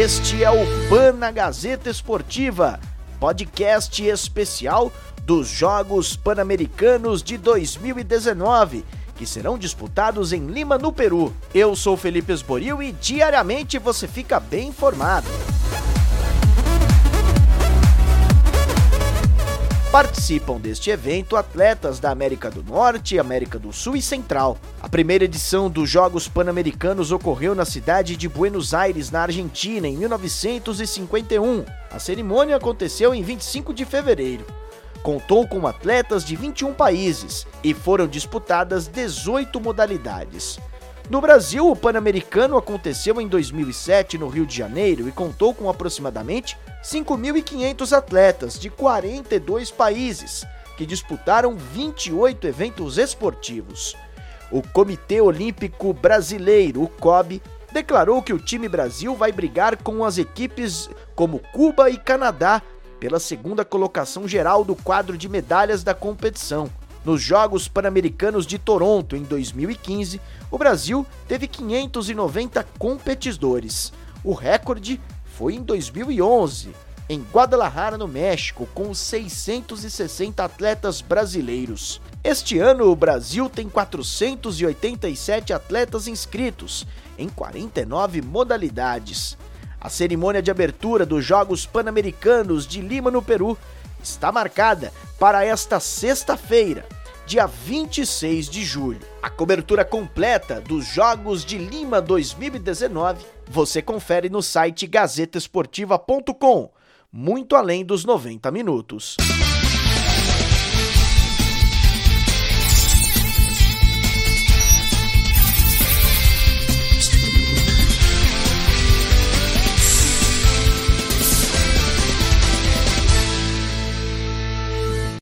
Este é o Pana Gazeta Esportiva, podcast especial dos Jogos Pan-Americanos de 2019, que serão disputados em Lima, no Peru. Eu sou Felipe Esboril e diariamente você fica bem informado. Participam deste evento atletas da América do Norte, América do Sul e Central. A primeira edição dos Jogos Pan-Americanos ocorreu na cidade de Buenos Aires, na Argentina, em 1951. A cerimônia aconteceu em 25 de fevereiro. Contou com atletas de 21 países e foram disputadas 18 modalidades. No Brasil, o Pan-Americano aconteceu em 2007 no Rio de Janeiro e contou com aproximadamente 5.500 atletas de 42 países que disputaram 28 eventos esportivos. O Comitê Olímpico Brasileiro, o COB, declarou que o time Brasil vai brigar com as equipes como Cuba e Canadá pela segunda colocação geral do quadro de medalhas da competição. Nos Jogos Pan-Americanos de Toronto em 2015, o Brasil teve 590 competidores. O recorde foi em 2011, em Guadalajara, no México, com 660 atletas brasileiros. Este ano, o Brasil tem 487 atletas inscritos em 49 modalidades. A cerimônia de abertura dos Jogos Pan-Americanos de Lima, no Peru, está marcada para esta sexta-feira, dia 26 de julho. A cobertura completa dos Jogos de Lima 2019 você confere no site gazetesportiva.com, muito além dos 90 minutos.